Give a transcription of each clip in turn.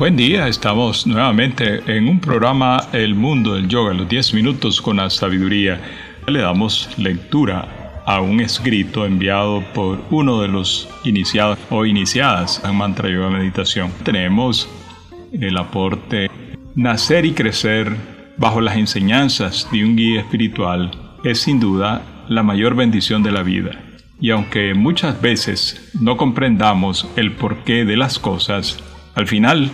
Buen día, estamos nuevamente en un programa El Mundo del Yoga, los 10 minutos con la sabiduría. Le damos lectura a un escrito enviado por uno de los iniciados o iniciadas en Mantra Yoga Meditación. Tenemos el aporte Nacer y crecer bajo las enseñanzas de un guía espiritual es sin duda la mayor bendición de la vida. Y aunque muchas veces no comprendamos el porqué de las cosas, al final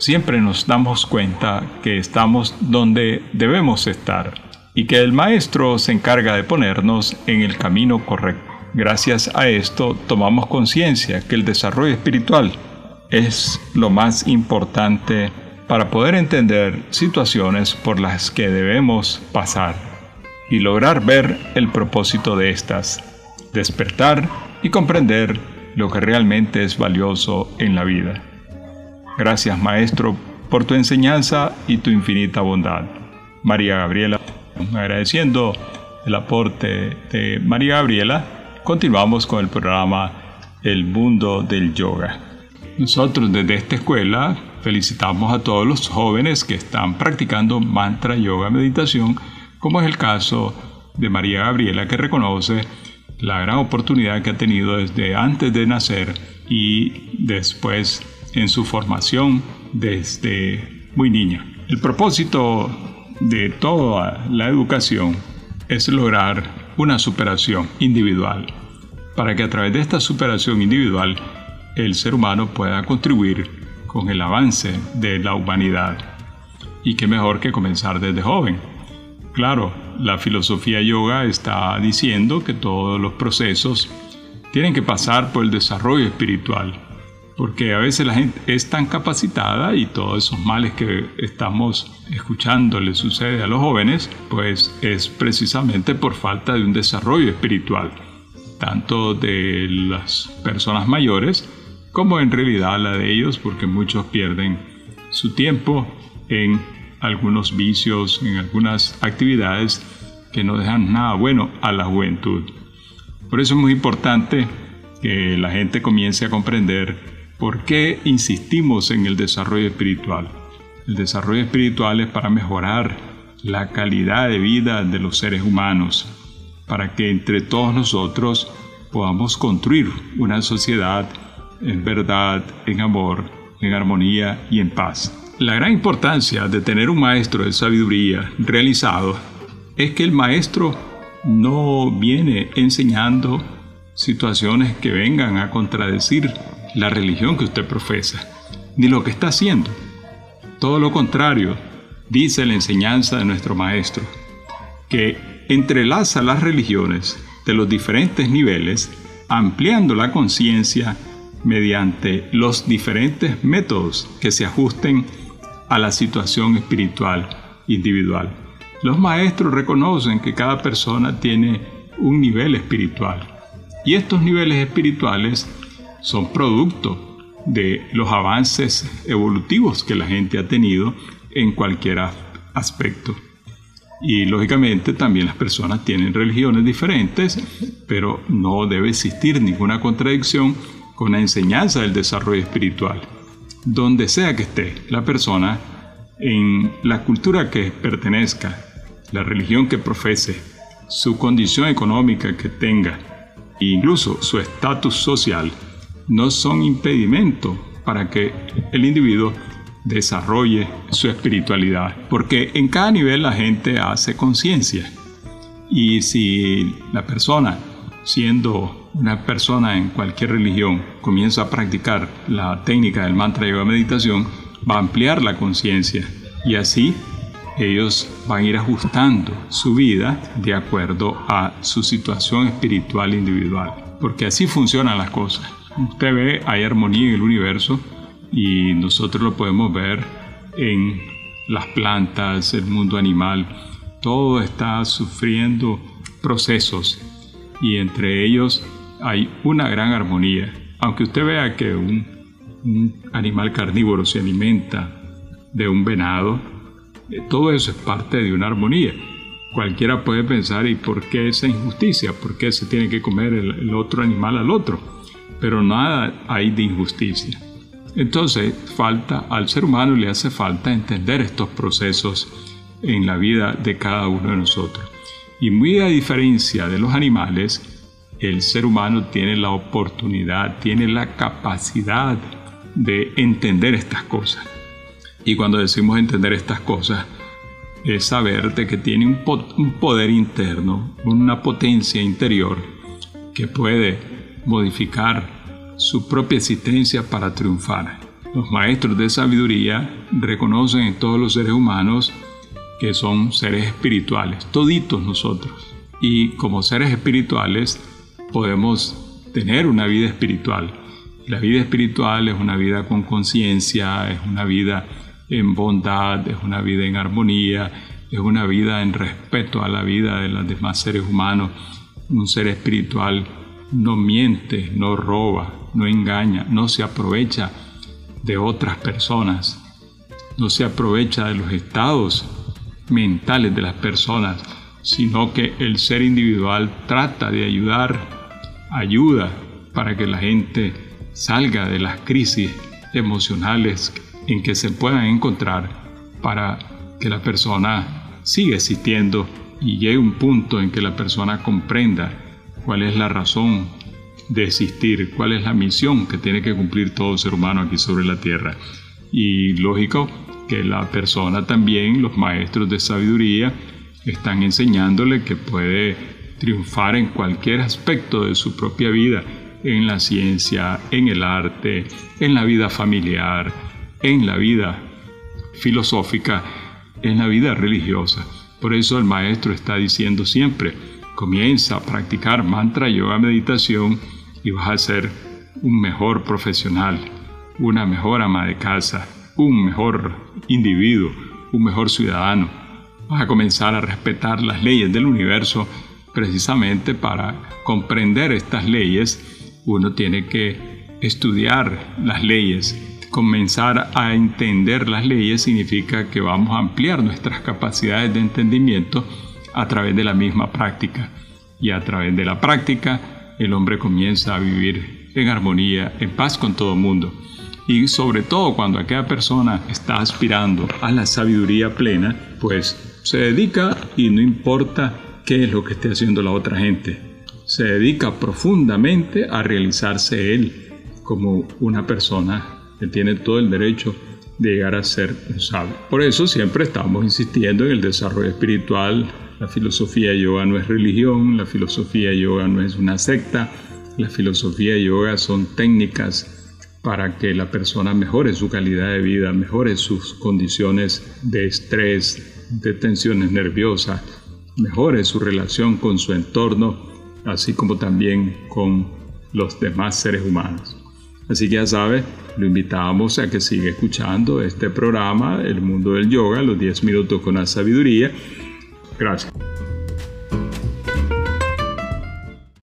siempre nos damos cuenta que estamos donde debemos estar y que el Maestro se encarga de ponernos en el camino correcto. Gracias a esto tomamos conciencia que el desarrollo espiritual es lo más importante para poder entender situaciones por las que debemos pasar y lograr ver el propósito de estas, despertar y comprender lo que realmente es valioso en la vida. Gracias Maestro por tu enseñanza y tu infinita bondad. María Gabriela, agradeciendo el aporte de María Gabriela, continuamos con el programa El Mundo del Yoga. Nosotros desde esta escuela felicitamos a todos los jóvenes que están practicando mantra, yoga, meditación, como es el caso de María Gabriela, que reconoce la gran oportunidad que ha tenido desde antes de nacer y después en su formación desde muy niña. El propósito de toda la educación es lograr una superación individual, para que a través de esta superación individual el ser humano pueda contribuir con el avance de la humanidad. Y qué mejor que comenzar desde joven. Claro, la filosofía yoga está diciendo que todos los procesos tienen que pasar por el desarrollo espiritual, porque a veces la gente es tan capacitada y todos esos males que estamos escuchando le sucede a los jóvenes, pues es precisamente por falta de un desarrollo espiritual, tanto de las personas mayores como en realidad la de ellos, porque muchos pierden su tiempo en algunos vicios, en algunas actividades que no dejan nada bueno a la juventud. Por eso es muy importante que la gente comience a comprender ¿Por qué insistimos en el desarrollo espiritual? El desarrollo espiritual es para mejorar la calidad de vida de los seres humanos, para que entre todos nosotros podamos construir una sociedad en verdad, en amor, en armonía y en paz. La gran importancia de tener un maestro de sabiduría realizado es que el maestro no viene enseñando situaciones que vengan a contradecir la religión que usted profesa, ni lo que está haciendo. Todo lo contrario, dice la enseñanza de nuestro Maestro, que entrelaza las religiones de los diferentes niveles, ampliando la conciencia mediante los diferentes métodos que se ajusten a la situación espiritual individual. Los maestros reconocen que cada persona tiene un nivel espiritual y estos niveles espirituales son producto de los avances evolutivos que la gente ha tenido en cualquier aspecto. Y lógicamente también las personas tienen religiones diferentes, pero no debe existir ninguna contradicción con la enseñanza del desarrollo espiritual. Donde sea que esté la persona, en la cultura que pertenezca, la religión que profese, su condición económica que tenga, incluso su estatus social, no son impedimento para que el individuo desarrolle su espiritualidad, porque en cada nivel la gente hace conciencia. Y si la persona, siendo una persona en cualquier religión, comienza a practicar la técnica del mantra yoga meditación, va a ampliar la conciencia y así ellos van a ir ajustando su vida de acuerdo a su situación espiritual individual, porque así funcionan las cosas. Usted ve, hay armonía en el universo y nosotros lo podemos ver en las plantas, el mundo animal. Todo está sufriendo procesos y entre ellos hay una gran armonía. Aunque usted vea que un, animal carnívoro se alimenta de un venado, eh, todo eso es parte de una armonía. Cualquiera puede pensar, ¿y por qué esa injusticia? ¿Por qué se tiene que comer el otro animal al otro? Pero nada hay de injusticia. Entonces, falta al ser humano le hace falta entender estos procesos en la vida de cada uno de nosotros. Y muy a diferencia de los animales, el ser humano tiene la oportunidad, tiene la capacidad de entender estas cosas. Y cuando decimos entender estas cosas, es saber de que tiene un, un poder interno, una potencia interior que puede modificar su propia existencia para triunfar. Los maestros de sabiduría reconocen en todos los seres humanos que son seres espirituales, toditos nosotros. Y como seres espirituales podemos tener una vida espiritual. La vida espiritual es una vida con conciencia, es una vida en bondad, es una vida en armonía, es una vida en respeto a la vida de los demás seres humanos. Un ser espiritual no miente, no roba, no engaña, no se aprovecha de otras personas, no se aprovecha de los estados mentales de las personas, sino que el ser individual trata de ayudar, ayuda para que la gente salga de las crisis emocionales en que se puedan encontrar para que la persona siga existiendo y llegue un punto en que la persona comprenda cuál es la razón de existir, cuál es la misión que tiene que cumplir todo ser humano aquí sobre la tierra. Y lógico, que la persona también, los maestros de sabiduría, están enseñándole que puede triunfar en cualquier aspecto de su propia vida, en la ciencia, en el arte, en la vida familiar, en la vida filosófica, en la vida religiosa. Por eso el maestro está diciendo siempre, comienza a practicar mantra, yoga, meditación y vas a ser un mejor profesional, una mejor ama de casa, un mejor individuo, un mejor ciudadano. Vas a comenzar a respetar las leyes del universo. Precisamente para comprender estas leyes, uno tiene que estudiar las leyes. Comenzar a entender las leyes significa que vamos a ampliar nuestras capacidades de entendimiento a través de la misma práctica. Y a través de la práctica, el hombre comienza a vivir en armonía, en paz con todo el mundo. Y sobre todo cuando aquella persona está aspirando a la sabiduría plena, pues se dedica y no importa qué es lo que esté haciendo la otra gente. Se dedica profundamente a realizarse él como una persona que tiene todo el derecho de llegar a ser un sabio. Por eso siempre estamos insistiendo en el desarrollo espiritual. La filosofía yoga no es religión, la filosofía yoga no es una secta, la filosofía yoga son técnicas para que la persona mejore su calidad de vida, mejore sus condiciones de estrés, de tensiones nerviosas, mejore su relación con su entorno, así como también con los demás seres humanos. Así que ya sabe, lo invitamos a que siga escuchando este programa, El Mundo del Yoga, los 10 minutos con la sabiduría. Gracias.